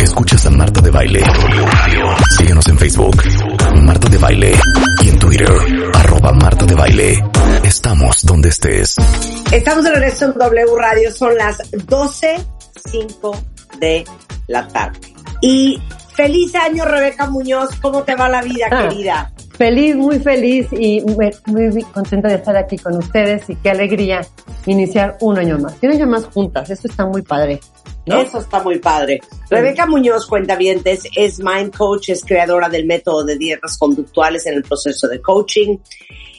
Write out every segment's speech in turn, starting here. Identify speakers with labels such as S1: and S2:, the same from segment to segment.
S1: Escuchas a Marta de Baile. Síguenos en Facebook, Marta de Baile. Y en Twitter, arroba Marta de Baile. Estamos donde estés.
S2: Estamos de regreso en W Radio, son las 12.05 de la tarde. Y feliz año, Rebeca Muñoz, ¿cómo te va la vida,
S3: Ah.
S2: querida?
S3: Feliz, muy feliz y muy, muy contenta de estar aquí con ustedes y qué alegría iniciar un año más. Y un año más juntas, eso está muy padre. ¿No?
S2: Eso está muy padre. Rebeca Muñoz, cuentavientes, es Mind Coach, es creadora del método de dietas conductuales en el proceso de coaching.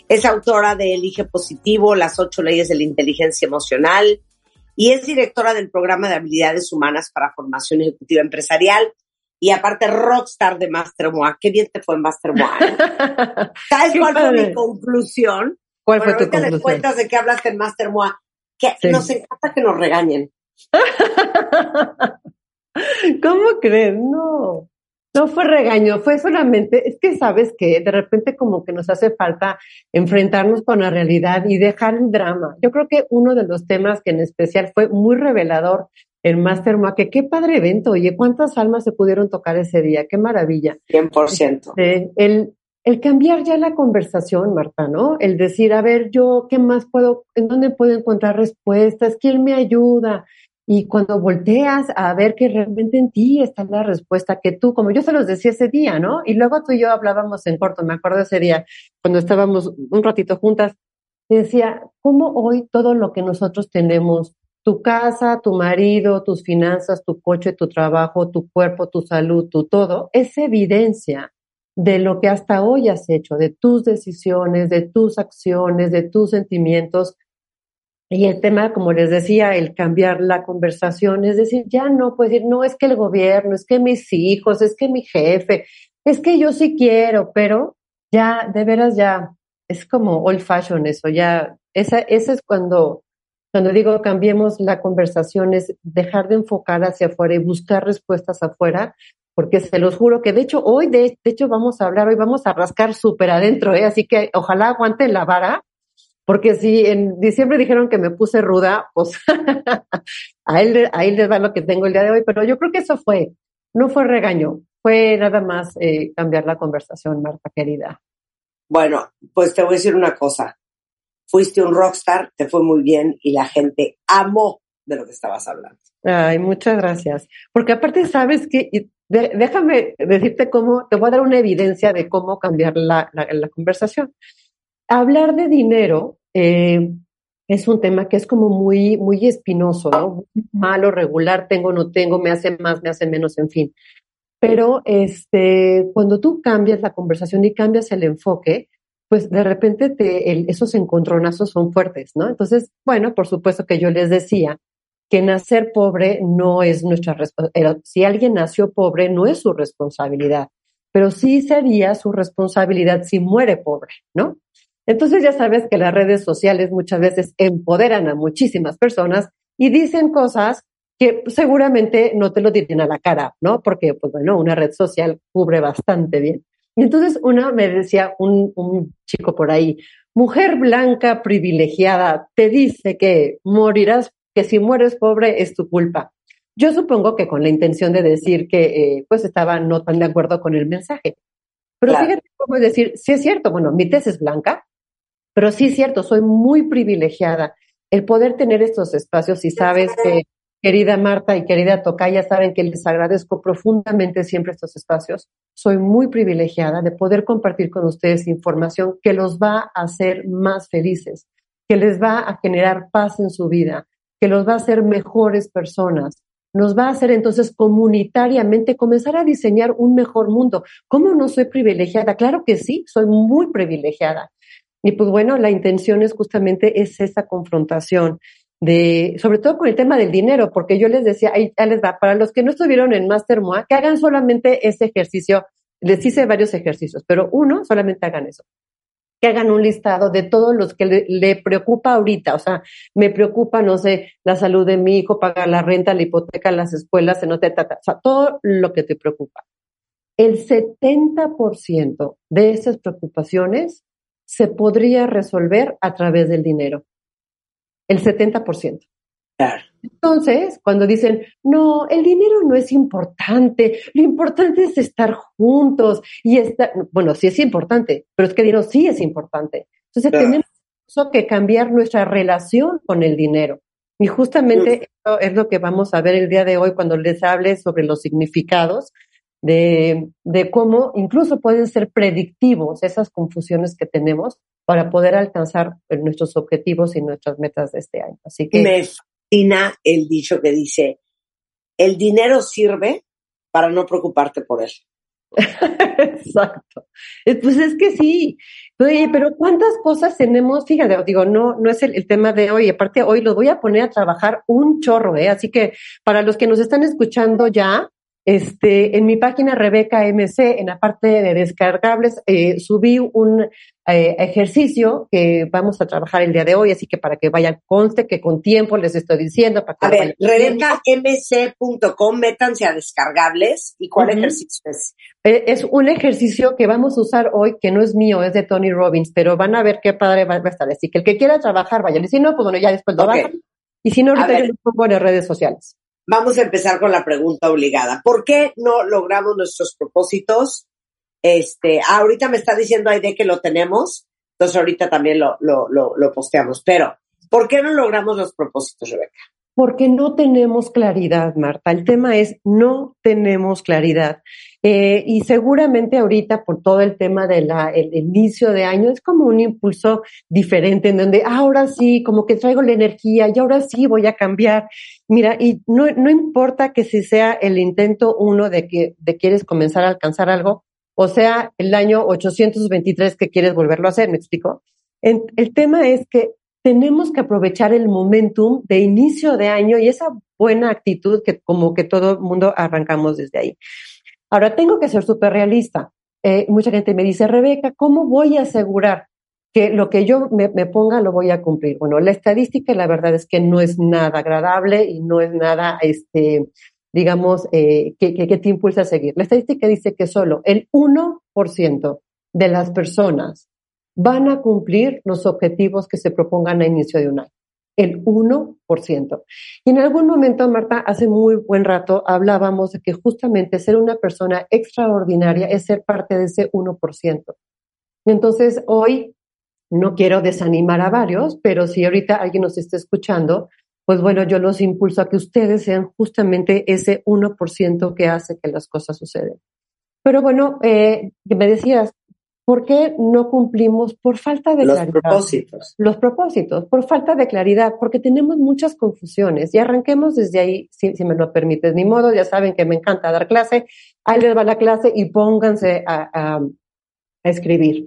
S2: Es autora de Elige Positivo, las ocho leyes de la inteligencia emocional y es directora del programa de habilidades humanas para formación ejecutiva empresarial y aparte rockstar de Mastermoa. Qué bien te fue en Mastermoa. ¿eh? ¿Sabes cuál fue
S3: padre.
S2: mi conclusión?
S3: ¿Cuál
S2: Bueno,
S3: fue tu conclusión?
S2: cuentas de qué hablaste en Mastermoa. Que
S3: Sí.
S2: nos encanta que nos regañen.
S3: ¿Cómo crees? No. No fue regaño, fue solamente, es que sabes que de repente como que nos hace falta enfrentarnos con la realidad y dejar el drama. Yo creo que uno de los temas que en especial fue muy revelador en Masterma, que qué padre evento, oye, cuántas almas se pudieron tocar ese día, qué maravilla.
S2: 100%.
S3: Eh, el, el cambiar ya la conversación, Marta, ¿no? El decir, a ver, yo, ¿qué más puedo, en dónde puedo encontrar respuestas? ¿Quién me ayuda? Y cuando volteas a ver que realmente en ti está la respuesta que tú, como yo se los decía ese día, ¿no? Y luego tú y yo hablábamos en corto, me acuerdo ese día, cuando estábamos un ratito juntas, decía, ¿cómo hoy todo lo que nosotros tenemos, tu casa, tu marido, tus finanzas, tu coche, tu trabajo, tu cuerpo, tu salud, tu todo, es evidencia de lo que hasta hoy has hecho, de tus decisiones, de tus acciones, de tus sentimientos. Y el tema, como les decía, el cambiar la conversación, es decir, ya no puedes decir, no es que el gobierno, es que mis hijos, es que mi jefe, es que yo sí quiero, pero ya, de veras ya, es como old fashion eso, ya, esa, esa es cuando, cuando digo cambiemos la conversación, es dejar de enfocar hacia afuera y buscar respuestas afuera, porque se los juro que de hecho hoy, de, de hecho vamos a hablar, hoy vamos a rascar súper adentro, ¿eh? así que ojalá aguanten la vara, porque si en diciembre dijeron que me puse ruda, pues ahí, ahí les va lo que tengo el día de hoy, pero yo creo que eso fue, no fue regaño, fue nada más eh, cambiar la conversación, Marta querida.
S2: Bueno, pues te voy a decir una cosa. Fuiste un rockstar, te fue muy bien y la gente amó de lo que estabas hablando.
S3: Ay, muchas gracias. Porque aparte, sabes que, déjame decirte cómo, te voy a dar una evidencia de cómo cambiar la, conversación. Hablar de dinero eh, es un tema que es como muy, muy espinoso, ¿no? Malo, regular, tengo, no tengo, me hace más, me hace menos, en fin. Pero este, cuando tú cambias la conversación y cambias el enfoque, pues de repente esos encontronazos son fuertes, ¿no? Entonces, bueno, por supuesto que yo les decía que nacer pobre no es nuestra responsabilidad. Si alguien nació pobre, no es su responsabilidad, pero sí sería su responsabilidad si muere pobre, ¿no? Entonces ya sabes que las redes sociales muchas veces empoderan a muchísimas personas y dicen cosas que seguramente no te lo dicen a la cara, ¿no? Porque, pues bueno, una red social cubre bastante bien. Y entonces una me decía un, un chico por ahí, mujer blanca privilegiada, te dice que morirás, que si mueres pobre es tu culpa. Yo supongo que con la intención de decir que eh, pues estaba no tan de acuerdo con el mensaje. Pero claro. fíjate cómo es decir, sí es cierto, bueno, mi tez es blanca, pero sí es cierto, soy muy privilegiada. El poder tener estos espacios y sabes que, querida Marta y querida Tocaya, saben que les agradezco profundamente siempre estos espacios. Soy muy privilegiada de poder compartir con ustedes información que los va a hacer más felices, que les va a generar paz en su vida, que los va a hacer mejores personas, nos va a hacer entonces comunitariamente comenzar a diseñar un mejor mundo. ¿Cómo no soy privilegiada? Claro que sí, soy muy privilegiada. Y pues bueno, la intención es justamente es esa confrontación. de, sobre todo con el tema del dinero, porque yo les decía, ahí les va, para los que no estuvieron en Master MOA, que hagan solamente ese ejercicio, les hice varios ejercicios, pero uno, solamente hagan eso que hagan un listado de todos los que le, preocupa ahorita. O sea, me preocupa, no sé, la salud de mi hijo, pagar la renta, la hipoteca, las escuelas, se te o sea, todo lo que te preocupa. El 70% de esas preocupaciones se podría resolver a través del dinero. El 70%. Entonces, cuando dicen, no, el dinero no es importante, lo importante es estar juntos y estar, bueno, sí es importante, pero es que el dinero sí es importante. Entonces, tenemos que cambiar nuestra relación con el dinero. Y justamente eso es lo que vamos a ver el día de hoy cuando les hable sobre los significados de, de cómo incluso pueden ser predictivos esas confusiones que tenemos para poder alcanzar nuestros objetivos y nuestras metas de este año. Así que
S2: el dicho que dice, el dinero sirve para no preocuparte por él.
S3: Exacto. Eh, pues es que sí. Pero ¿cuántas cosas tenemos? Fíjate, digo, no, no es el, tema de hoy. Aparte, hoy los voy a poner a trabajar un chorro, ¿eh? Así que para los que nos están escuchando ya, este, en mi página Rebeca MC, en la parte de descargables, eh, subí un eh, ejercicio que vamos a trabajar el día de hoy, así que para que vayan, conste que con tiempo les estoy diciendo. Para
S2: a ver, rebecamc.com, métanse a descargables. ¿Y cuál ejercicio es?
S3: Eh, es un ejercicio que vamos a usar hoy, que no es mío, es de Tony Robbins, pero van a ver qué padre va, a estar. Así que el que quiera trabajar, vaya. Y si no, pues bueno, ya después lo bajan. Y si no, ahorita yo lo pongo en las redes sociales.
S2: Vamos a empezar con la pregunta obligada. ¿Por qué no logramos nuestros propósitos? Este, ahorita me está diciendo Aide que lo tenemos, entonces ahorita también lo, lo, lo, posteamos. Pero, ¿por qué no logramos los propósitos, Rebeca?
S3: Porque no tenemos claridad, Marta. El tema es no tenemos claridad. Eh, y seguramente ahorita por todo el tema del el inicio de año es como un impulso diferente en donde ahora sí, como que traigo la energía y ahora sí voy a cambiar. Mira, y no, no importa que si sea el intento uno de que de quieres comenzar a alcanzar algo, o sea, el año 823 que quieres volverlo a hacer, ¿me explico? el tema es que tenemos que aprovechar el momentum de inicio de año y esa buena actitud que como que todo el mundo arrancamos desde ahí. Ahora, tengo que ser súper realista. Eh, mucha gente me dice, Rebeca, ¿cómo voy a asegurar que lo que yo me, ponga lo voy a cumplir? Bueno, la estadística, la verdad es que no es nada agradable y no es nada, este, digamos, eh, que, que, que te impulsa a seguir. La estadística dice que solo el 1% de las personas van a cumplir los objetivos que se propongan a inicio de un año. El 1%. Y en algún momento, Marta, hace muy buen rato hablábamos de que justamente ser una persona extraordinaria es ser parte de ese 1%. Entonces, hoy no quiero desanimar a varios, pero si ahorita alguien nos está escuchando, pues bueno, yo los impulso a que ustedes sean justamente ese 1% que hace que las cosas suceden. Pero bueno, eh, me decías, ¿Por qué no cumplimos? Por falta de
S2: claridad. Los propósitos.
S3: Los propósitos, por falta de claridad, porque tenemos muchas confusiones. Y arranquemos desde ahí, si, me lo permites. Ni modo, ya saben que me encanta dar clase. Ahí les va la clase y pónganse a, a escribir.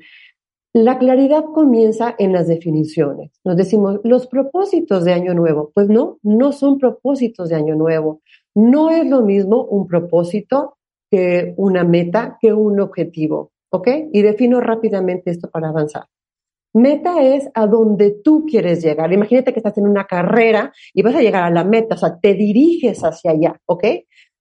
S3: La claridad comienza en las definiciones. Nos decimos, los propósitos de Año Nuevo. Pues no, no son propósitos de Año Nuevo. No es lo mismo un propósito que una meta, que un objetivo. ¿Ok? Y defino rápidamente esto para avanzar. Meta es a donde tú quieres llegar. Imagínate que estás en una carrera y vas a llegar a la meta, o sea, te diriges hacia allá, ¿ok?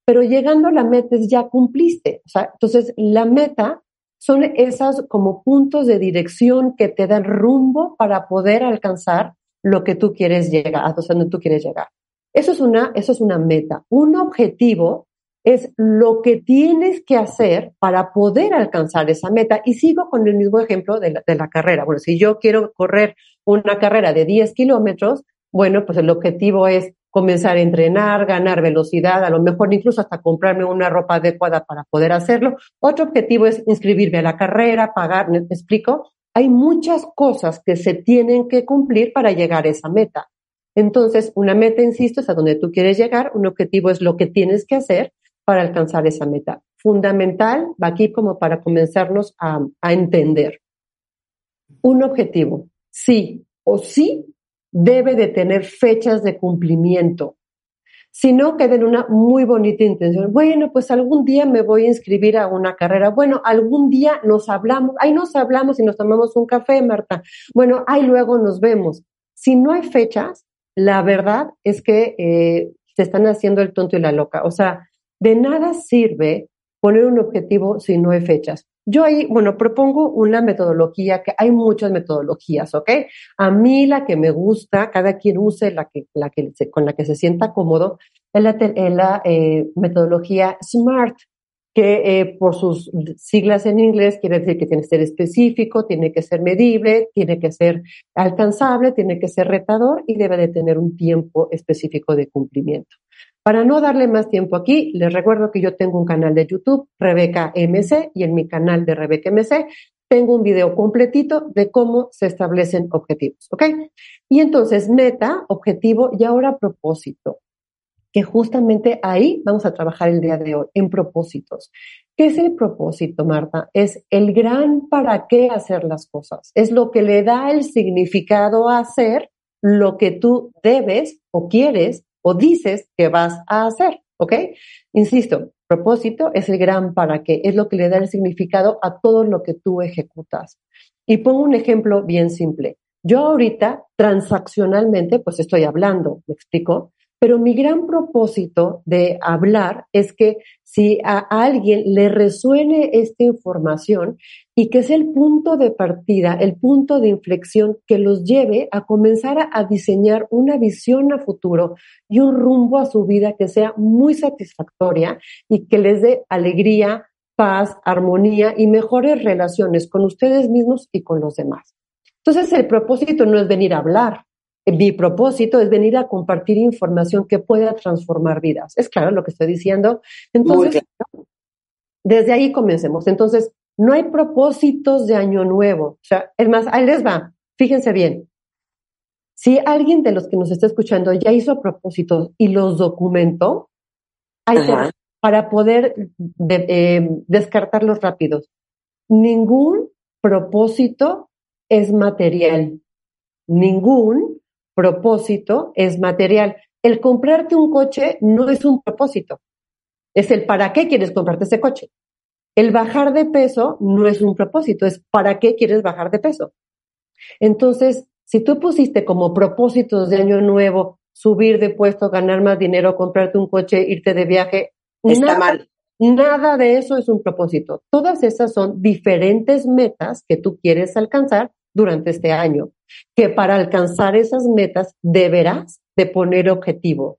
S3: Pero llegando a la meta es ya cumpliste. O sea, entonces la meta son esas como puntos de dirección que te dan rumbo para poder alcanzar lo que tú quieres llegar, sea, donde tú quieres llegar. Eso es una, eso es una meta. Un objetivo es lo que tienes que hacer para poder alcanzar esa meta. Y sigo con el mismo ejemplo de la, carrera. Bueno, si yo quiero correr una carrera de 10 kilómetros, bueno, pues el objetivo es comenzar a entrenar, ganar velocidad, a lo mejor incluso hasta comprarme una ropa adecuada para poder hacerlo. Otro objetivo es inscribirme a la carrera, pagar, ¿me explico? Hay muchas cosas que se tienen que cumplir para llegar a esa meta. Entonces, una meta, insisto, es a donde tú quieres llegar, un objetivo es lo que tienes que hacer para alcanzar esa meta. Fundamental, va aquí como para comenzarnos a, entender. Un objetivo, sí o sí debe de tener fechas de cumplimiento sino que den una muy bonita intención. Bueno, pues algún día me voy a inscribir a una carrera. Bueno, algún día nos hablamos, ahí nos hablamos y nos tomamos un café, Marta. Bueno, ahí luego nos vemos. Si no hay fechas, la verdad es que eh, se están haciendo el tonto y la loca. O sea, de nada sirve poner un objetivo si no hay fechas. Yo ahí, bueno, propongo una metodología, que hay muchas metodologías, ¿ok? A mí la que me gusta, cada quien use la que, la que con la que se sienta cómodo, es la, la eh, metodología SMART, que eh, por sus siglas en inglés quiere decir que tiene que ser específico, tiene que ser medible, tiene que ser alcanzable, tiene que ser retador y debe de tener un tiempo específico de cumplimiento. Para no darle más tiempo aquí, les recuerdo que yo tengo un canal de YouTube, Rebeca MC, y en mi canal de Rebeca MC tengo un video completito de cómo se establecen objetivos, ¿ok? Y entonces, meta, objetivo y ahora propósito, que justamente ahí vamos a trabajar el día de hoy, en propósitos. ¿Qué es el propósito, Marta? Es el gran para qué hacer las cosas. Es lo que le da el significado a hacer lo que tú debes o quieres o dices que vas a hacer, ¿ok? Insisto, propósito es el gran para qué, es lo que le da el significado a todo lo que tú ejecutas. Y pongo un ejemplo bien simple. Yo ahorita transaccionalmente, pues estoy hablando, ¿me explico? Pero mi gran propósito de hablar es que si a alguien le resuene esta información y que es el punto de partida, el punto de inflexión que los lleve a comenzar a, diseñar una visión a futuro y un rumbo a su vida que sea muy satisfactoria y que les dé alegría, paz, armonía y mejores relaciones con ustedes mismos y con los demás. Entonces el propósito no es venir a hablar, mi propósito es venir a compartir información que pueda transformar vidas. Es claro lo que estoy diciendo. Entonces, desde ahí comencemos. Entonces, no hay propósitos de año nuevo. O sea, es más, ahí les va. Fíjense bien. Si alguien de los que nos está escuchando ya hizo propósitos y los documentó, hay para poder eh, descartarlos rápidos. Ningún propósito es material. Ningún propósito es material. El comprarte un coche no es un propósito, es el para qué quieres comprarte ese coche. El bajar de peso no es un propósito, es para qué quieres bajar de peso. Entonces, si tú pusiste como propósitos de año nuevo subir de puesto, ganar más dinero, comprarte un coche, irte de viaje,
S2: está mal.
S3: Nada de eso es un propósito. Todas esas son diferentes metas que tú quieres alcanzar durante este año, que para alcanzar esas metas deberás de poner objetivo.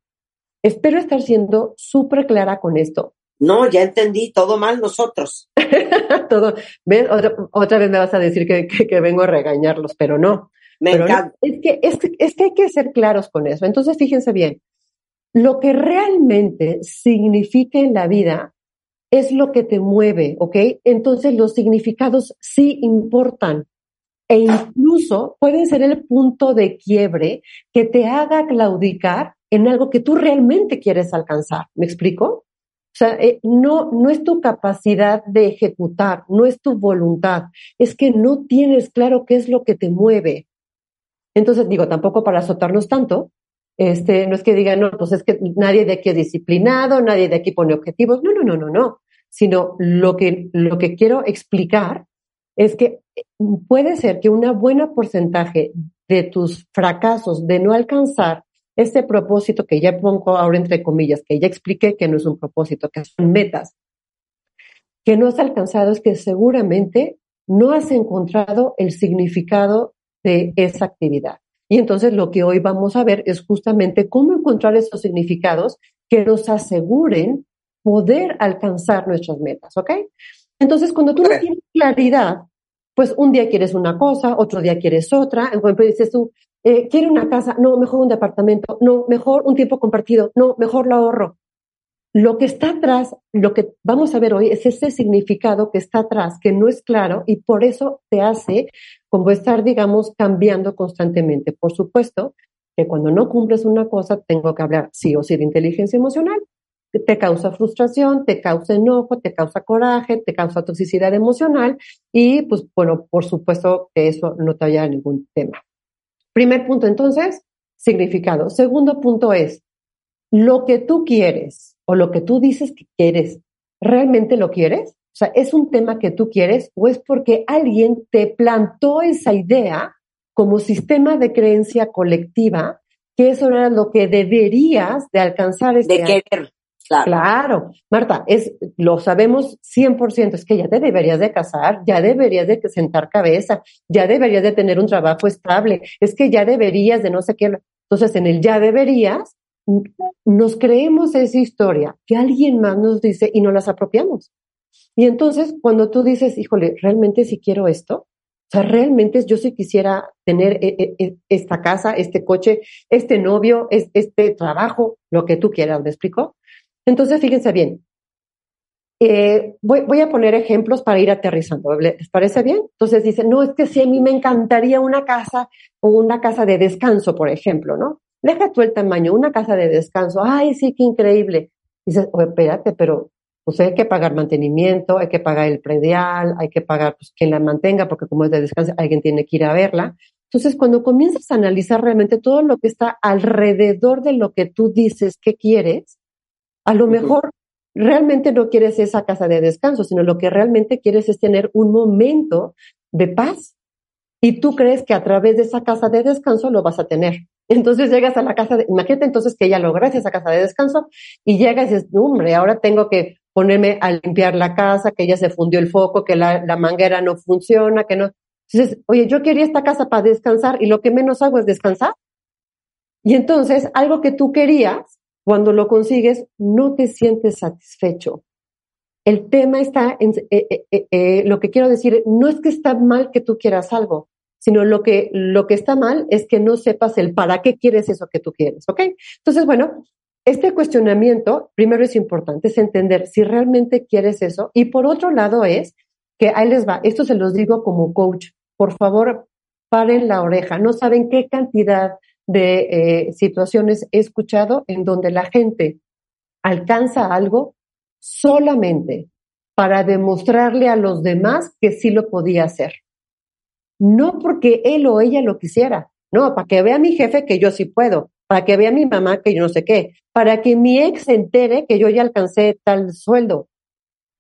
S3: Espero estar siendo súper clara con esto.
S2: No, ya entendí, todo mal nosotros.
S3: todo, ¿ves? Otra, vez me vas a decir que, que, vengo a regañarlos, pero no.
S2: Me encanta.
S3: es, que, es, es que hay que ser claros con eso. Entonces, fíjense bien, lo que realmente significa en la vida es lo que te mueve, ¿ok? Entonces los significados sí importan e incluso pueden ser el punto de quiebre que te haga claudicar en algo que tú realmente quieres alcanzar. ¿Me explico? O sea, eh, no, no es tu capacidad de ejecutar, no es tu voluntad, es que no tienes claro qué es lo que te mueve. Entonces, digo, tampoco para azotarnos tanto, este, no es que digan, no, pues es que nadie de aquí es disciplinado, nadie de aquí pone objetivos. No, no, no, no, no. Sino lo que, lo que quiero explicar es que puede ser que una buena porcentaje de tus fracasos de no alcanzar este propósito que ya pongo ahora entre comillas, que ya expliqué que no es un propósito, que son metas, que no has alcanzado es que seguramente no has encontrado el significado de esa actividad. Y entonces lo que hoy vamos a ver es justamente cómo encontrar esos significados que nos aseguren poder alcanzar nuestras metas, ¿ok? Entonces, cuando tú no tienes claridad, pues un día quieres una cosa, otro día quieres otra. En ejemplo, dices tú, eh, quiero una casa, no, mejor un departamento, no, mejor un tiempo compartido, no, mejor lo ahorro. Lo que está atrás, lo que vamos a ver hoy es ese significado que está atrás, que no es claro y por eso te hace como estar, digamos, cambiando constantemente. Por supuesto que cuando no cumples una cosa, tengo que hablar sí o sí de inteligencia emocional, te causa frustración, te causa enojo, te causa coraje, te causa toxicidad emocional y pues bueno, por supuesto que eso no te haya ningún tema. Primer punto entonces, significado. Segundo punto es, lo que tú quieres o lo que tú dices que quieres, ¿realmente lo quieres? O sea, ¿es un tema que tú quieres o es porque alguien te plantó esa idea como sistema de creencia colectiva que eso era lo que deberías de alcanzar este
S2: De querer.
S3: Claro. Marta, es, lo sabemos 100%, es que ya te deberías de casar, ya deberías de sentar cabeza, ya deberías de tener un trabajo estable, es que ya deberías de no sé qué. Entonces, en el ya deberías, nos creemos esa historia que alguien más nos dice y no las apropiamos. Y entonces, cuando tú dices, híjole, ¿realmente si quiero esto? O sea, realmente yo sí quisiera tener e, e, e, esta casa, este coche, este novio, este trabajo, lo que tú quieras, ¿me explico? Entonces, fíjense bien. Eh, voy, a poner ejemplos para ir aterrizando. ¿Les parece bien? Entonces dicen, no, es que sí, a mí me encantaría una casa o una casa de descanso, por ejemplo, ¿no? Deja tú el tamaño, una casa de descanso. Ay, sí, qué increíble. Dices, espérate, pero pues hay que pagar mantenimiento, hay que pagar el predial, hay que pagar pues, quien la mantenga, porque como es de descanso, alguien tiene que ir a verla. Entonces, cuando comienzas a analizar realmente todo lo que está alrededor de lo que tú dices que quieres, a lo mejor realmente no quieres esa casa de descanso, sino lo que realmente quieres es tener un momento de paz. Y tú crees que a través de esa casa de descanso lo vas a tener. Entonces llegas a la casa, de, imagínate entonces que ya lograste esa casa de descanso y llegas y dices, hombre, ahora tengo que ponerme a limpiar la casa, que ya se fundió el foco, que la, la manguera no funciona, que no. Entonces, oye, yo quería esta casa para descansar y lo que menos hago es descansar. Y entonces, algo que tú querías, cuando lo consigues, no te sientes satisfecho. El tema está en, eh, eh, eh, lo que quiero decir, no es que está mal que tú quieras algo, sino lo que, lo que está mal es que no sepas el para qué quieres eso que tú quieres, ¿ok? Entonces, bueno, este cuestionamiento, primero es importante, es entender si realmente quieres eso. Y por otro lado es que ahí les va, esto se los digo como coach, por favor, paren la oreja, no saben qué cantidad de eh, situaciones he escuchado en donde la gente alcanza algo solamente para demostrarle a los demás que sí lo podía hacer. No porque él o ella lo quisiera, no, para que vea mi jefe que yo sí puedo, para que vea mi mamá que yo no sé qué, para que mi ex se entere que yo ya alcancé tal sueldo.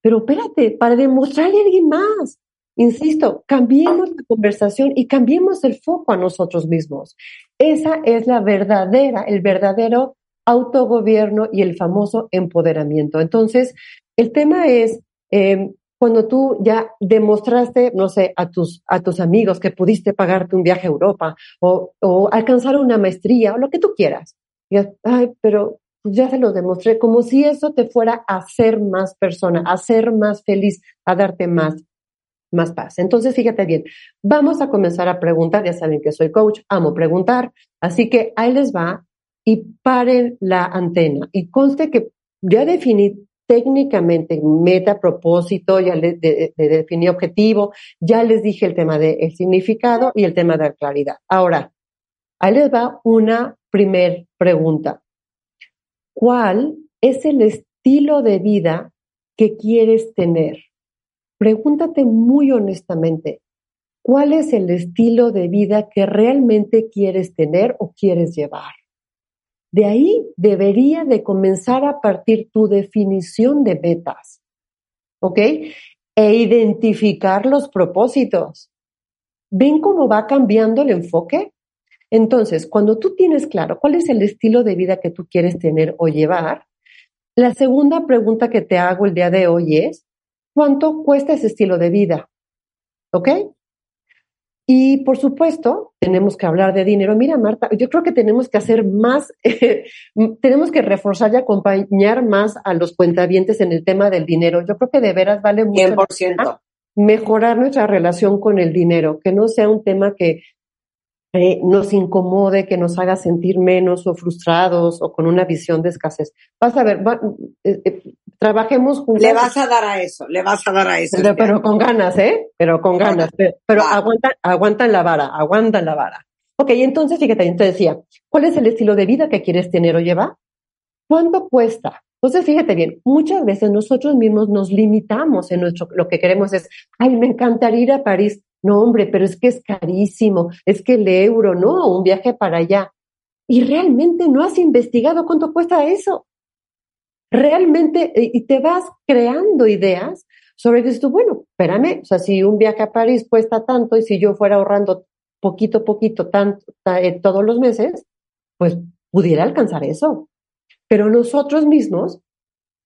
S3: Pero espérate, para demostrarle a alguien más. Insisto, cambiemos la conversación y cambiemos el foco a nosotros mismos. Esa es la verdadera, el verdadero autogobierno y el famoso empoderamiento. Entonces, el tema es, em, cuando tú ya demostraste, no sé, a tus, a tus amigos que pudiste pagarte un viaje a Europa o, o alcanzar una maestría o lo que tú quieras. Ay, pero ya se lo demostré, como si eso te fuera a ser más persona, a ser más feliz, a darte más más paz. Entonces, fíjate bien, vamos a comenzar a preguntar, ya saben que soy coach, amo preguntar, así que ahí les va y paren la antena. Y conste que ya definí técnicamente meta, propósito, ya les definí objetivo, ya les dije el tema del significado y el tema de la claridad. Ahora, ahí les va una primer pregunta. ¿Cuál es el estilo de vida que quieres tener? Pregúntate muy honestamente, ¿cuál es el estilo de vida que realmente quieres tener o quieres llevar? De ahí debería de comenzar a partir tu definición de metas, ¿ok? E identificar los propósitos. ¿Ven cómo va cambiando el enfoque? Entonces, cuando tú tienes claro cuál es el estilo de vida que tú quieres tener o llevar, la segunda pregunta que te hago el día de hoy es, cuánto cuesta ese estilo de vida. ¿Ok? Y por supuesto, tenemos que hablar de dinero. Mira, Marta, yo creo que tenemos que hacer más, tenemos que reforzar y acompañar más a los cuentavientes en el tema del dinero. Yo creo que de veras vale mucho
S2: 100%.
S3: mejorar nuestra relación con el dinero, que no sea un tema que eh, nos incomode, que nos haga sentir menos o frustrados o con una visión de escasez. Vas a ver, eh, eh, trabajemos juntos.
S2: Le vas a dar a eso, le vas a dar a eso.
S3: Pero, con ganas, ¿eh? Pero con ganas. Pero, aguantan, aguantan la vara, aguantan la vara. Ok, entonces fíjate, te decía, ¿cuál es el estilo de vida que quieres tener o llevar? ¿Cuánto cuesta? Entonces, fíjate bien, muchas veces nosotros mismos nos limitamos en nuestro, lo que queremos es, ay, me encantaría ir a París. No, hombre, pero es que es carísimo, es que el euro, no, un viaje para allá. y realmente no has investigado cuánto cuesta eso. Realmente, y te vas creando ideas sobre que bueno, espérame, o sea, si un viaje a París cuesta tanto y si yo fuera ahorrando poquito a poquito tanto, eh, todos los meses, pues pudiera alcanzar eso. Pero nosotros mismos,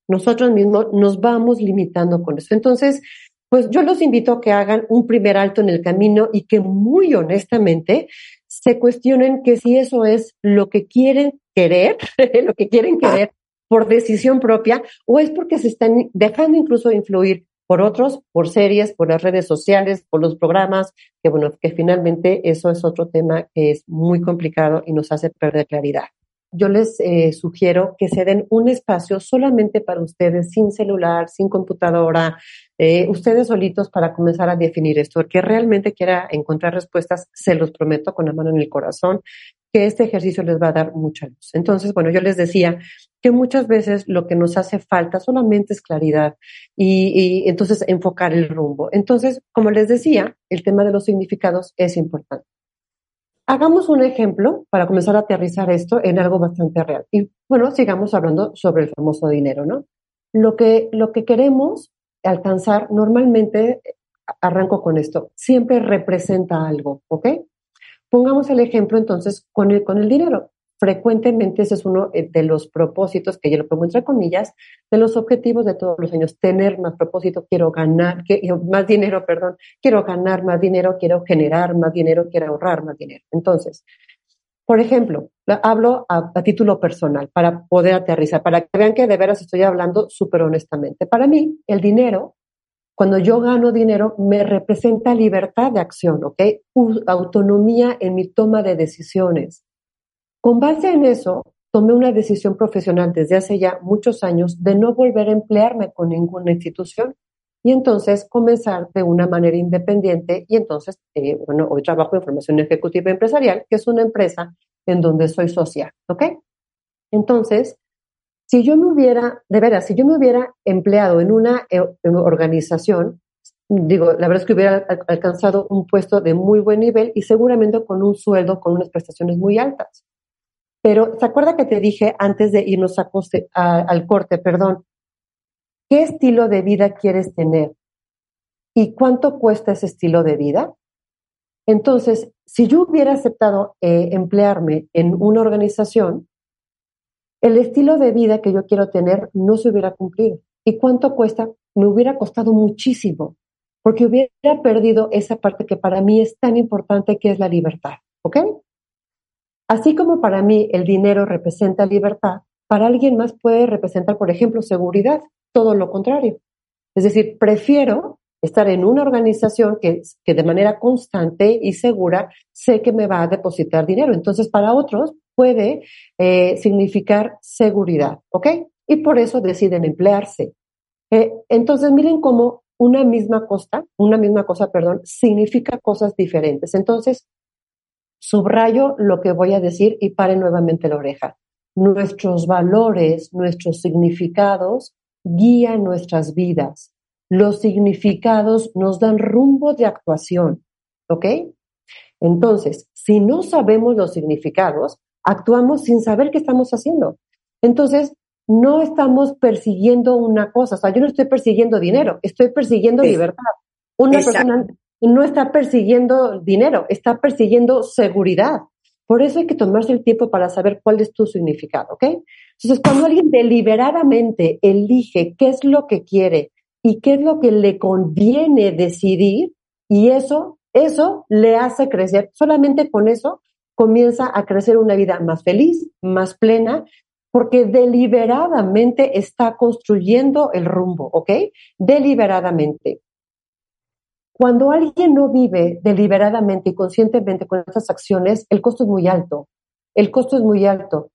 S3: nosotros mismos nos vamos limitando con eso. Entonces, pues yo los invito a que hagan un primer alto en el camino y que muy honestamente se cuestionen que si eso es lo que quieren querer, lo que quieren querer por decisión propia, o es porque se están dejando incluso influir por otros, por series, por las redes sociales, por los programas, que bueno, que finalmente eso es otro tema que es muy complicado y nos hace perder claridad. Yo les eh, sugiero que se den un espacio solamente para ustedes, sin celular, sin computadora, eh, ustedes solitos para comenzar a definir esto. porque realmente quiera encontrar respuestas, se los prometo con la mano en el corazón, que este ejercicio les va a dar mucha luz. Entonces, bueno, yo les decía que muchas veces lo que nos hace falta solamente es claridad y, entonces enfocar el rumbo. Entonces, como les decía, el tema de los significados es importante. Hagamos un ejemplo para comenzar a aterrizar esto en algo bastante real. Y bueno, sigamos hablando sobre el famoso dinero, ¿no? Lo que, lo que queremos alcanzar normalmente, arranco con esto, siempre representa algo, ¿ok? Pongamos el ejemplo entonces con el, con el dinero. Frecuentemente ese es uno eh, de los propósitos, que yo lo pongo entre comillas, de los objetivos de todos los años. Tener más propósito, quiero ganar, más dinero, perdón, quiero ganar más dinero, quiero generar más dinero, quiero ahorrar más dinero. Entonces, por ejemplo, hablo a, a, título personal para poder aterrizar, para que vean que de veras estoy hablando súper honestamente. Para mí, el dinero cuando yo gano dinero, me representa libertad de acción, ¿ok? Autonomía en mi toma de decisiones. Con base en eso, tomé una decisión profesional desde hace ya muchos años de no volver a emplearme con ninguna institución y entonces comenzar de una manera independiente y entonces, eh, bueno, hoy trabajo en formación ejecutiva empresarial, que es una empresa en donde soy social, ¿ok? Entonces, si yo me hubiera, de veras, si yo me hubiera empleado en una eh, organización, digo, la verdad es que hubiera alcanzado un puesto de muy buen nivel y seguramente con un sueldo, con unas prestaciones muy altas. Pero, ¿se acuerda que te dije antes de irnos a al corte, perdón? ¿Qué estilo de vida quieres tener? ¿Y cuánto cuesta ese estilo de vida? Entonces, si yo hubiera aceptado eh, emplearme en una organización, el estilo de vida que yo quiero tener no se hubiera cumplido. ¿Y cuánto cuesta? Me hubiera costado muchísimo, porque hubiera perdido esa parte que para mí es tan importante, que es la libertad. ¿Ok? Así como para mí el dinero representa libertad, para alguien más puede representar, por ejemplo, seguridad. Todo lo contrario. Es decir, prefiero estar en una organización que, que de manera constante y segura sé que me va a depositar dinero. Entonces, para otros puede eh, significar seguridad, ¿ok? Y por eso deciden emplearse. Eh, entonces, miren cómo una misma cosa, una misma cosa, perdón, significa cosas diferentes. Entonces, subrayo lo que voy a decir y pare nuevamente la oreja. Nuestros valores, nuestros significados guían nuestras vidas. Los significados nos dan rumbo de actuación, ¿ok? Entonces, si no sabemos los significados, actuamos sin saber qué estamos haciendo. Entonces, no estamos persiguiendo una cosa, o sea, yo no estoy persiguiendo dinero, estoy persiguiendo libertad. Una persona no está persiguiendo dinero, está persiguiendo seguridad. Por eso hay que tomarse el tiempo para saber cuál es tu significado, ¿ok? Entonces, cuando alguien deliberadamente elige qué es lo que quiere y qué es lo que le conviene decidir, y eso, eso le hace crecer, solamente con eso comienza a crecer una vida más feliz, más plena, porque deliberadamente está construyendo el rumbo, ¿ok? Deliberadamente. Cuando alguien no vive deliberadamente y conscientemente con estas acciones, el costo es muy alto. El costo es muy alto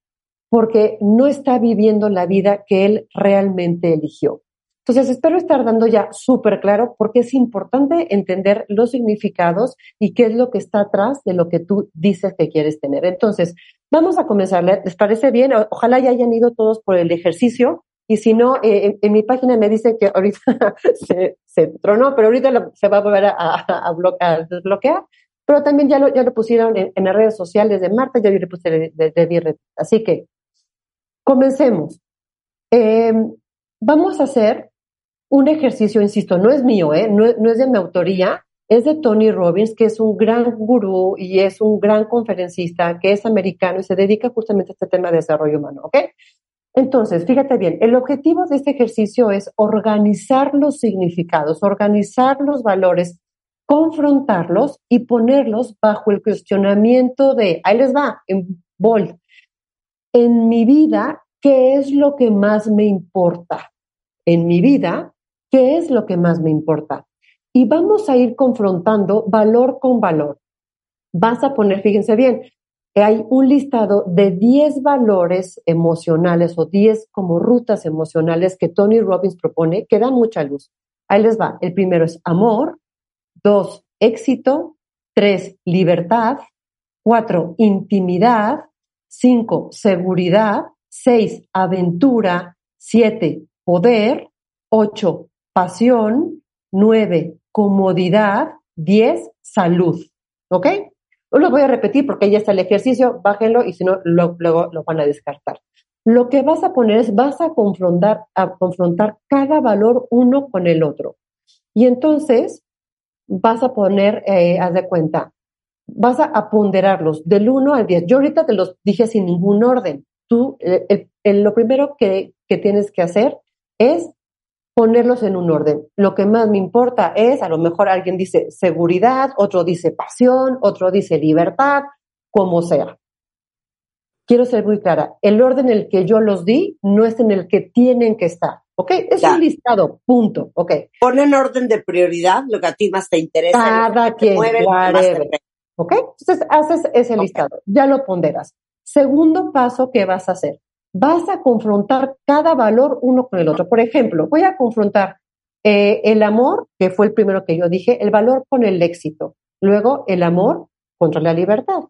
S3: porque no está viviendo la vida que él realmente eligió. Entonces, espero estar dando ya súper claro porque es importante entender los significados y qué es lo que está atrás de lo que tú dices que quieres tener. Entonces, vamos a comenzar. ¿Les parece bien? Ojalá ya hayan ido todos por el ejercicio. Y si no, eh, en, mi página me dice que ahorita se, tronó, pero ahorita se va a volver a, a, desbloquear. pero también ya lo, ya lo pusieron en, las redes sociales de Marta, ya yo le puse de, de, Así que comencemos. Em, vamos a hacer un ejercicio, insisto, no es mío, ¿eh? no, no es de mi autoría, es de Tony Robbins, que es un gran gurú y es un gran conferencista, que es americano y se dedica justamente a este tema de desarrollo humano, ¿ok? Entonces, fíjate bien, el objetivo de este ejercicio es organizar los significados, organizar los valores, confrontarlos y ponerlos bajo el cuestionamiento de, ahí les va, en bold, en mi vida, ¿qué es lo que más me importa? En mi vida, ¿qué es lo que más me importa? y vamos a ir confrontando valor con valor. Vas a poner, fíjense bien, hay un listado de 10 valores emocionales o 10 como rutas emocionales que Tony Robbins propone que dan mucha luz. Ahí les va. El primero es amor, dos, éxito, tres, libertad, cuatro, intimidad, cinco, seguridad, seis, aventura, siete, poder, ocho, pasión, nueve, comodidad, 10, salud. ¿Ok? No lo voy a repetir porque ya está el ejercicio, bájenlo y si no, luego lo, van a descartar. Lo que vas a poner es, vas a confrontar, a confrontar cada valor uno con el otro. Y entonces vas a poner, eh, haz de cuenta, vas a, ponderarlos del 1 al 10. Yo ahorita te los dije sin ningún orden. Tú, eh, lo primero que, que tienes que hacer es ponerlos en un orden. Lo que más me importa es, a lo mejor alguien dice seguridad, otro dice pasión, otro dice libertad, como sea. Quiero ser muy clara, el orden en el que yo los di no es en el que tienen que estar, ¿ok? Es un listado, punto, ¿ok?
S2: Pon en orden de prioridad lo que a ti más te interesa.
S3: Cada quien, mueve, ¿ok? Entonces haces ese listado, ya lo ponderas. Segundo paso, ¿qué vas a hacer? Vas a confrontar cada valor uno con el otro. Por ejemplo, voy a confrontar eh, el amor, que fue el primero que yo dije, el valor con el éxito. Luego, el amor contra la libertad.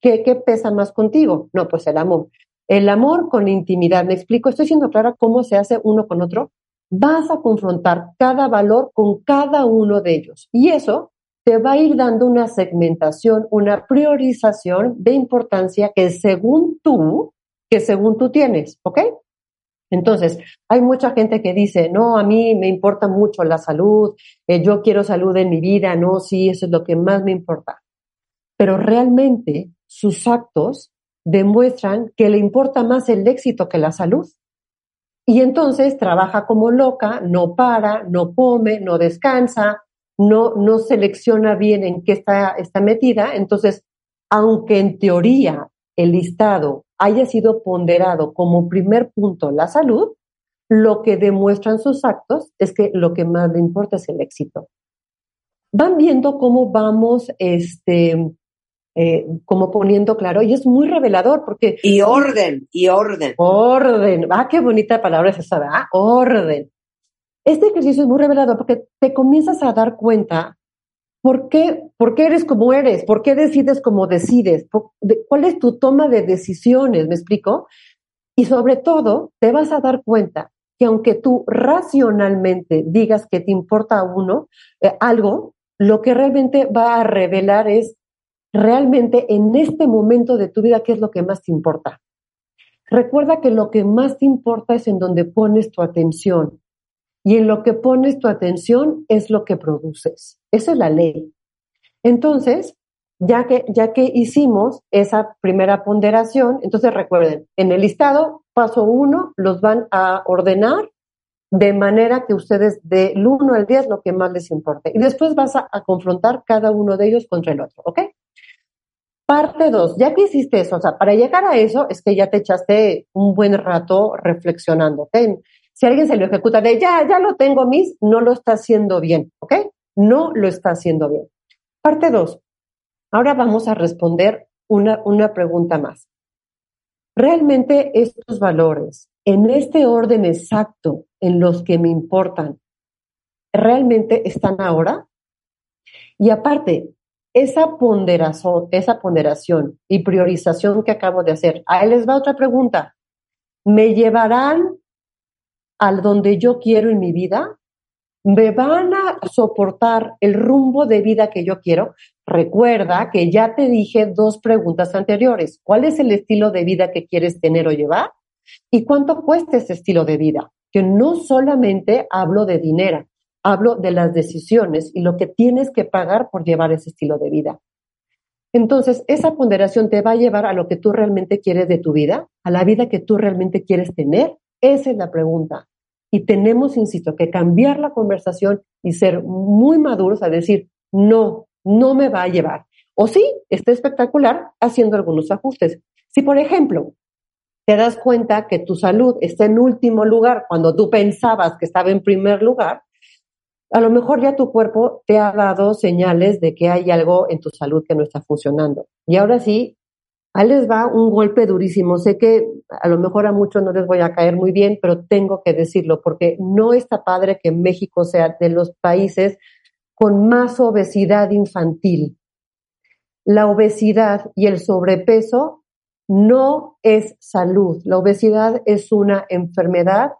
S3: ¿Qué, ¿Qué, pesa más contigo? No, pues el amor. El amor con intimidad. ¿Me explico? Estoy siendo clara cómo se hace uno con otro. Vas a confrontar cada valor con cada uno de ellos. Y eso te va a ir dando una segmentación, una priorización de importancia que según tú que según tú tienes, ¿ok? Entonces, hay mucha gente que dice, no, a mí me importa mucho la salud, eh, yo quiero salud en mi vida, no, sí, eso es lo que más me importa. Pero realmente sus actos demuestran que le importa más el éxito que la salud. Y entonces trabaja como loca, no para, no come, no descansa, no, no selecciona bien en qué está, está metida. Entonces, aunque en teoría el listado haya sido ponderado como primer punto la salud, lo que demuestran sus actos es que lo que más le importa es el éxito. Van viendo cómo vamos, este, eh, como poniendo claro, y es muy revelador porque...
S2: Y orden, y orden.
S3: Orden. Ah, qué bonita palabra es esa, ¿verdad? Orden. Este ejercicio es muy revelador porque te comienzas a dar cuenta ¿Por qué, ¿Por qué eres como eres? ¿Por qué decides como decides? ¿Cuál es tu toma de decisiones? ¿Me explico? Y sobre todo, te vas a dar cuenta que aunque tú racionalmente digas que te importa uno, eh, algo, lo que realmente va a revelar es realmente en este momento de tu vida qué es lo que más te importa. Recuerda que lo que más te importa es en donde pones tu atención, y en lo que pones tu atención es lo que produces. Esa es la ley. Entonces, ya que, ya que hicimos esa primera ponderación, entonces recuerden, en el listado, paso uno, los van a ordenar de manera que ustedes del 1 al 10 lo que más les importe. Y después vas a, confrontar cada uno de ellos contra el otro, ¿ok? Parte 2, ya que hiciste eso, o sea, para llegar a eso es que ya te echaste un buen rato reflexionando, ¿ok? Si alguien se lo ejecuta de ya, ya lo tengo, mis, no lo está haciendo bien, ¿ok? No lo está haciendo bien. Parte dos. Ahora vamos a responder una, una pregunta más. ¿Realmente estos valores, en este orden exacto en los que me importan, realmente están ahora? Y aparte, esa ponderación, esa ponderación y priorización que acabo de hacer, ahí les va otra pregunta. ¿Me llevarán al donde yo quiero en mi vida? ¿Me van a soportar el rumbo de vida que yo quiero? Recuerda que ya te dije dos preguntas anteriores. ¿Cuál es el estilo de vida que quieres tener o llevar? ¿Y cuánto cuesta ese estilo de vida? Que no solamente hablo de dinero, hablo de las decisiones y lo que tienes que pagar por llevar ese estilo de vida. Entonces, esa ponderación te va a llevar a lo que tú realmente quieres de tu vida, a la vida que tú realmente quieres tener. Esa es la pregunta. Y tenemos, insisto, que cambiar la conversación y ser muy maduros a decir, no, no me va a llevar. O sí, está espectacular haciendo algunos ajustes. Si, por ejemplo, te das cuenta que tu salud está en último lugar cuando tú pensabas que estaba en primer lugar, a lo mejor ya tu cuerpo te ha dado señales de que hay algo en tu salud que no está funcionando. Y ahora sí, ahí les va un golpe durísimo. Sé que a lo mejor a muchos no les voy a caer muy bien, pero tengo que decirlo porque no está padre que México sea de los países con más obesidad infantil. La obesidad y el sobrepeso no es salud. La obesidad es una enfermedad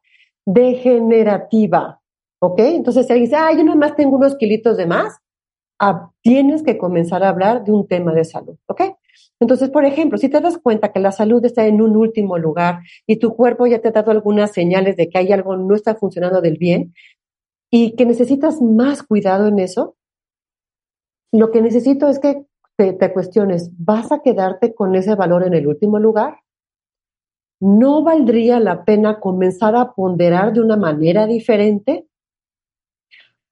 S3: degenerativa. ¿Ok? Entonces, si alguien dice, ah, yo nomás tengo unos kilitos de más, ah, tienes que comenzar a hablar de un tema de salud. ¿Ok? Entonces, por ejemplo, si te das cuenta que la salud está en un último lugar y tu cuerpo ya te ha dado algunas señales de que hay algo no está funcionando del bien y que necesitas más cuidado en eso, lo que necesito es que te, te cuestiones, ¿vas a quedarte con ese valor en el último lugar? ¿No valdría la pena comenzar a ponderar de una manera diferente?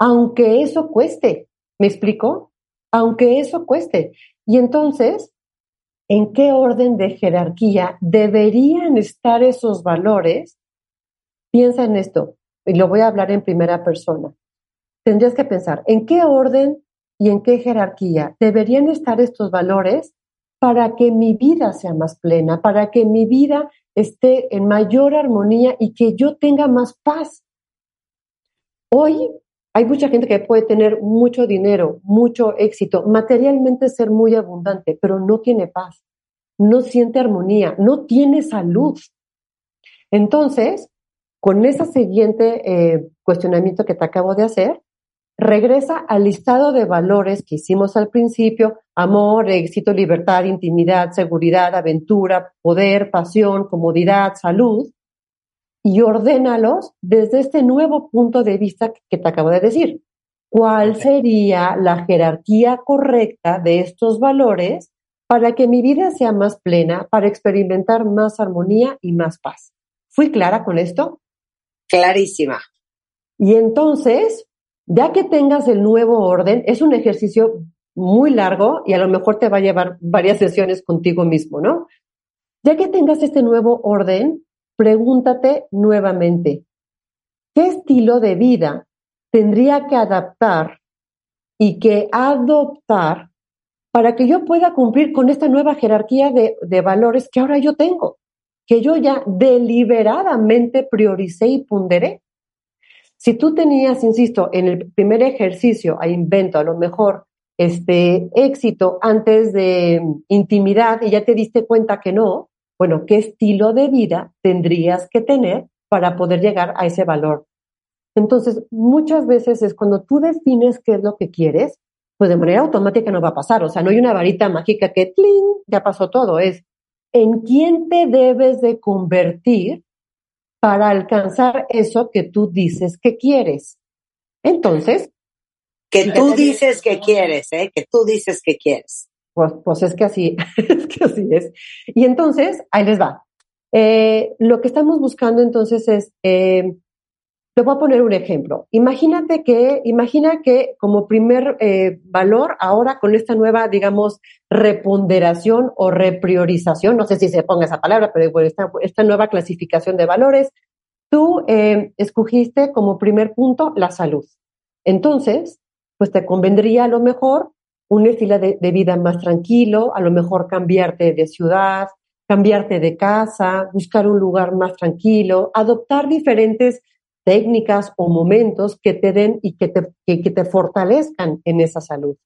S3: aunque eso cueste. ¿Me explico? Aunque eso cueste. Y entonces, ¿en qué orden de jerarquía deberían estar esos valores? Piensa en esto, y lo voy a hablar en primera persona. Tendrías que pensar, ¿en qué orden y en qué jerarquía deberían estar estos valores para que mi vida sea más plena, para que mi vida esté en mayor armonía y que yo tenga más paz? Hoy hay mucha gente que puede tener mucho dinero, mucho éxito, materialmente ser muy abundante, pero no tiene paz, no siente armonía, no tiene salud. Entonces, con ese siguiente eh, cuestionamiento que te acabo de hacer, regresa al listado de valores que hicimos al principio, amor, éxito, libertad, intimidad, seguridad, aventura, poder, pasión, comodidad, salud, y ordénalos desde este nuevo punto de vista que te acabo de decir. ¿Cuál sería la jerarquía correcta de estos valores para que mi vida sea más plena, para experimentar más armonía y más paz? ¿Fui clara con esto?
S2: Clarísima.
S3: Y entonces, ya que tengas el nuevo orden, es un ejercicio muy largo y a lo mejor te va a llevar varias sesiones contigo mismo, ¿no? Ya que tengas este nuevo orden, pregúntate nuevamente, ¿qué estilo de vida tendría que adaptar y que adoptar para que yo pueda cumplir con esta nueva jerarquía de, valores que ahora yo tengo, que yo ya deliberadamente prioricé y ponderé. Si tú tenías, insisto, en el primer ejercicio a invento, a lo mejor, este éxito antes de intimidad y ya te diste cuenta que no, bueno, ¿qué estilo de vida tendrías que tener para poder llegar a ese valor? Entonces, muchas veces es cuando tú defines qué es lo que quieres, pues de manera automática no va a pasar. O sea, no hay una varita mágica que, ¡tling!, ya pasó todo. Es en quién te debes de convertir para alcanzar eso que tú dices que quieres. Entonces.
S2: Que tú dices que quieres, ¿eh? Que tú dices que quieres.
S3: Pues, pues es que así, es que así es. Y entonces, ahí les va. Eh, lo que estamos buscando entonces es, eh, te voy a poner un ejemplo. Imagínate que, imagina que como primer eh, valor, ahora con esta nueva, digamos, reponderación o repriorización, no sé si se ponga esa palabra, pero esta, esta nueva clasificación de valores, tú escogiste como primer punto la salud. Entonces, pues te convendría a lo mejor un estilo de, vida más tranquilo, a lo mejor cambiarte de ciudad, cambiarte de casa, buscar un lugar más tranquilo, adoptar diferentes técnicas o momentos que te den y que te, que, te fortalezcan en esa salud.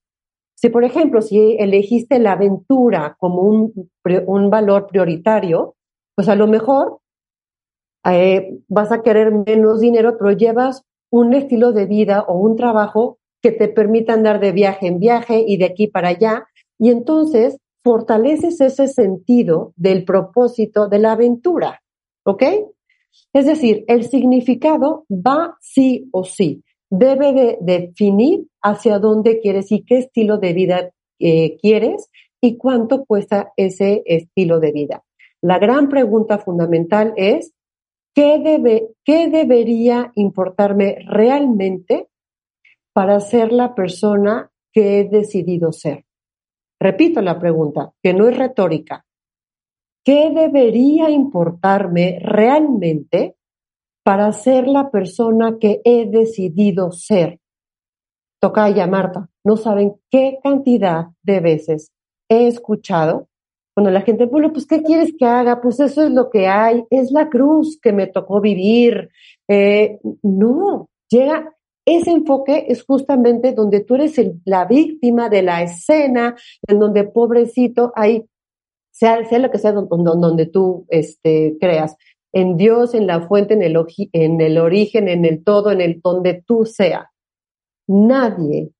S3: Si, por ejemplo, si elegiste la aventura como un, un valor prioritario, pues a lo mejor eh, vas a querer menos dinero, pero llevas un estilo de vida o un trabajo que te permita andar de viaje en viaje y de aquí para allá. Y entonces fortaleces ese sentido del propósito de la aventura. ¿Ok? Es decir, el significado va sí o sí. Debe de definir hacia dónde quieres y qué estilo de vida eh, quieres y cuánto cuesta ese estilo de vida. La gran pregunta fundamental es, ¿qué, debe, qué debería importarme realmente para ser la persona que he decidido ser? Repito la pregunta, que no es retórica. ¿Qué debería importarme realmente para ser la persona que he decidido ser? Toca ya, Marta, no saben qué cantidad de veces he escuchado cuando la gente, bueno, pues, ¿qué quieres que haga? Pues eso es lo que hay, es la cruz que me tocó vivir. Eh, no, llega, ese enfoque es justamente donde tú eres la víctima de la escena, en donde pobrecito, hay, sea, sea lo que sea donde, donde tú este, creas, en Dios, en la fuente, en el, en el origen, en el todo, en el donde tú sea. Nadie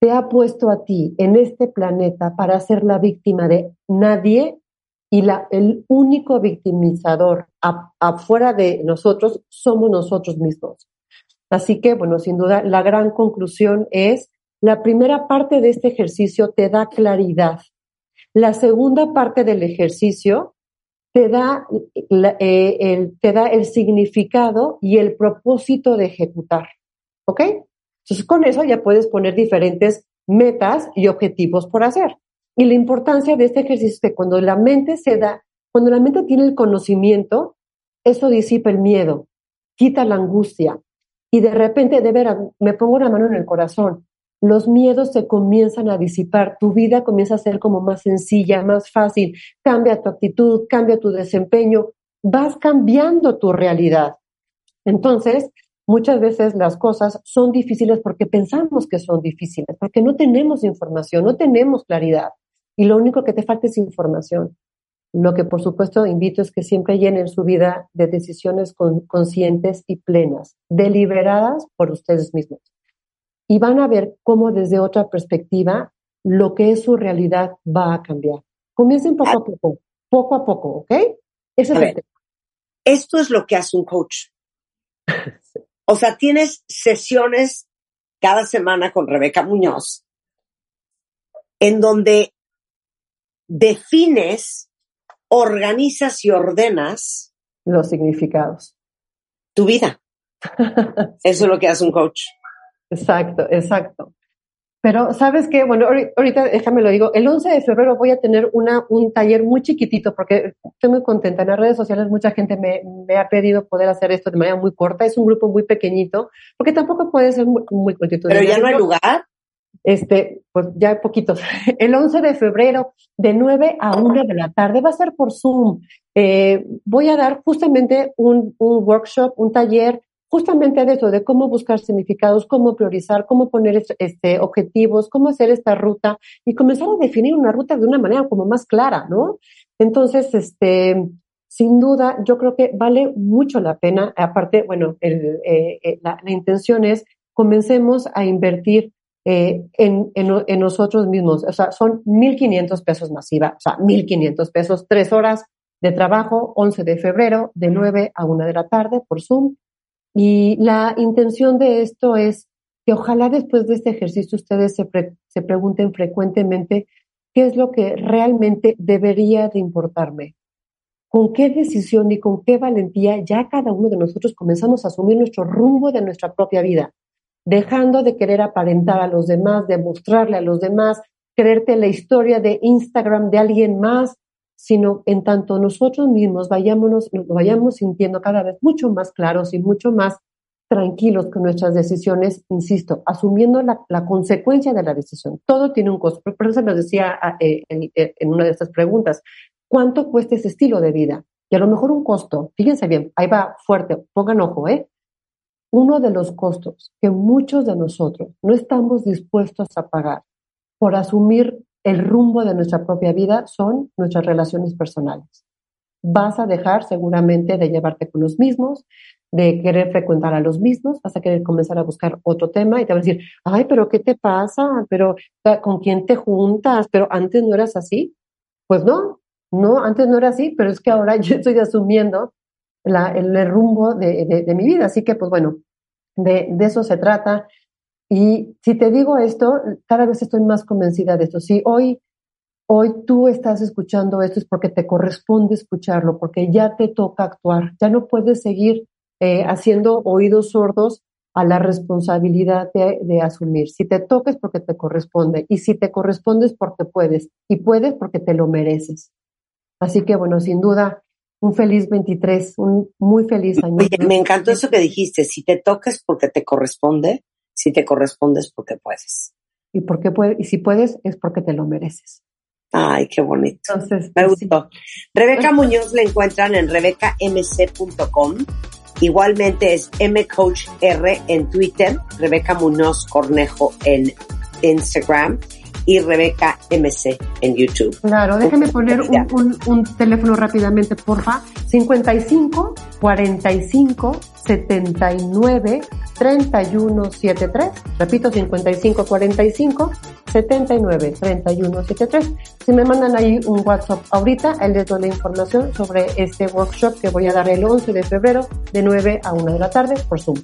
S3: te ha puesto a ti en este planeta para ser la víctima de nadie y la, el único victimizador afuera de nosotros somos nosotros mismos. Así que, bueno, sin duda, la gran conclusión es, la primera parte de este ejercicio te da claridad. La segunda parte del ejercicio te da, eh, el, te da el significado y el propósito de ejecutar. ¿Ok? Entonces, con eso ya puedes poner diferentes metas y objetivos por hacer. Y la importancia de este ejercicio es que cuando la mente se da, cuando la mente tiene el conocimiento, eso disipa el miedo, quita la angustia. Y de repente, de veras, me pongo una mano en el corazón, los miedos se comienzan a disipar, tu vida comienza a ser como más sencilla, más fácil, cambia tu actitud, cambia tu desempeño, vas cambiando tu realidad. Entonces, muchas veces las cosas son difíciles porque pensamos que son difíciles, porque no tenemos información, no tenemos claridad. Y lo único que te falta es información. Lo que por supuesto invito es que siempre llenen su vida de decisiones conscientes y plenas, deliberadas por ustedes mismos. Y van a ver cómo desde otra perspectiva lo que es su realidad va a cambiar. Comiencen poco a poco, poco a poco, ¿ok?
S2: Ese es Esto es lo que hace un coach. O sea, tienes sesiones cada semana con Rebeca Muñoz, en donde defines, organizas y ordenas
S3: los significados.
S2: Tu vida. Eso es lo que hace un coach.
S3: Exacto, exacto. Pero, ¿sabes qué? Bueno, ahorita déjame lo digo. El 11 de febrero voy a tener una, un taller muy chiquitito porque estoy muy contenta. En las redes sociales mucha gente me, me ha pedido poder hacer esto de manera muy corta. Es un grupo muy pequeñito porque tampoco puede ser muy, muy cortito.
S2: Pero ya no hay lugar.
S3: Este, pues ya poquitos. El 11 de febrero, de 9 a 1 de la tarde, va a ser por Zoom. Eh, voy a dar justamente un, un workshop, un taller justamente de eso, de cómo buscar significados, cómo priorizar, cómo poner este, objetivos, cómo hacer esta ruta y comenzar a definir una ruta de una manera como más clara, ¿no? Entonces, este, sin duda, yo creo que vale mucho la pena. Aparte, bueno, el, eh, eh, la, intención es comencemos a invertir eh, en, en, en, nosotros mismos. O sea, son 1.500 pesos masiva, o sea, 1.500 pesos, tres horas de trabajo, 11 de febrero, de 9 a 1 de la tarde por Zoom. Y la intención de esto es que ojalá después de este ejercicio ustedes se, se pregunten frecuentemente qué es lo que realmente debería de importarme. Con qué decisión y con qué valentía ya cada uno de nosotros comenzamos a asumir nuestro rumbo de nuestra propia vida, dejando de querer aparentar a los demás, de mostrarle a los demás, creerte la historia de Instagram de alguien más, sino en tanto nosotros mismos vayámonos, nos vayamos sintiendo cada vez mucho más claros y mucho más tranquilos con nuestras decisiones, insisto, asumiendo la, consecuencia de la decisión. Todo tiene un costo. Por eso nos decía eh, eh, en, una de estas preguntas, ¿cuánto cuesta ese estilo de vida? Y a lo mejor un costo, fíjense bien, ahí va fuerte, pongan ojo, ¿eh? Uno de los costos que muchos de nosotros no estamos dispuestos a pagar por asumir el rumbo de nuestra propia vida son nuestras relaciones personales. Vas a dejar seguramente de llevarte con los mismos, de querer frecuentar a los mismos, vas a querer comenzar a buscar otro tema y te van a decir, ay, pero ¿qué te pasa? Pero ¿con quién te juntas? Pero antes no eras así. Pues no, no, antes no era así, pero es que ahora yo estoy asumiendo la, el, rumbo de, de, mi vida. Así que, pues bueno, de, de eso se trata. Y si te digo esto, cada vez estoy más convencida de esto. Si hoy hoy tú estás escuchando esto es porque te corresponde escucharlo, porque ya te toca actuar, ya no puedes seguir eh, haciendo oídos sordos a la responsabilidad de, asumir. Si te toca es porque te corresponde y si te corresponde es porque puedes y puedes porque te lo mereces. Así que bueno, sin duda, un feliz 23, un muy feliz año.
S2: Oye, me encantó eso que dijiste, si te toca es porque te corresponde, si te corresponde es porque puedes.
S3: Y, porque puede, y si puedes es porque te lo mereces.
S2: Ay, qué bonito. Entonces, me pues gustó. Rebeca Muñoz la encuentran en rebecamc.com. Igualmente es mcoachr en Twitter, Rebeca Muñoz Cornejo en Instagram y Rebeca MC en YouTube.
S3: Claro, déjeme poner un, un, teléfono rápidamente, porfa. 55 45 79 31 73. Repito, 55 45 79 31 73. Si me mandan ahí un WhatsApp ahorita, él les doy la información sobre este workshop que voy a dar el 11 de febrero de 9 a 1 de la tarde por Zoom.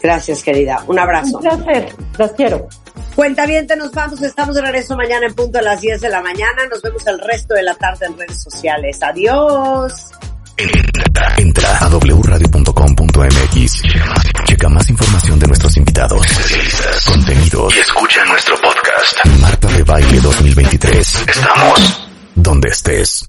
S2: Gracias, querida. Un abrazo.
S3: Un placer. Las quiero.
S2: Cuenta bien, nos vamos. Estamos de regreso mañana en punto a las 10 de la mañana. Nos vemos el resto de la tarde en redes sociales. Adiós.
S1: Entra, a wradio.com.mx. Checa más información de nuestros invitados, contenidos y escucha nuestro podcast. Marta de Baile 2023. Estamos donde estés.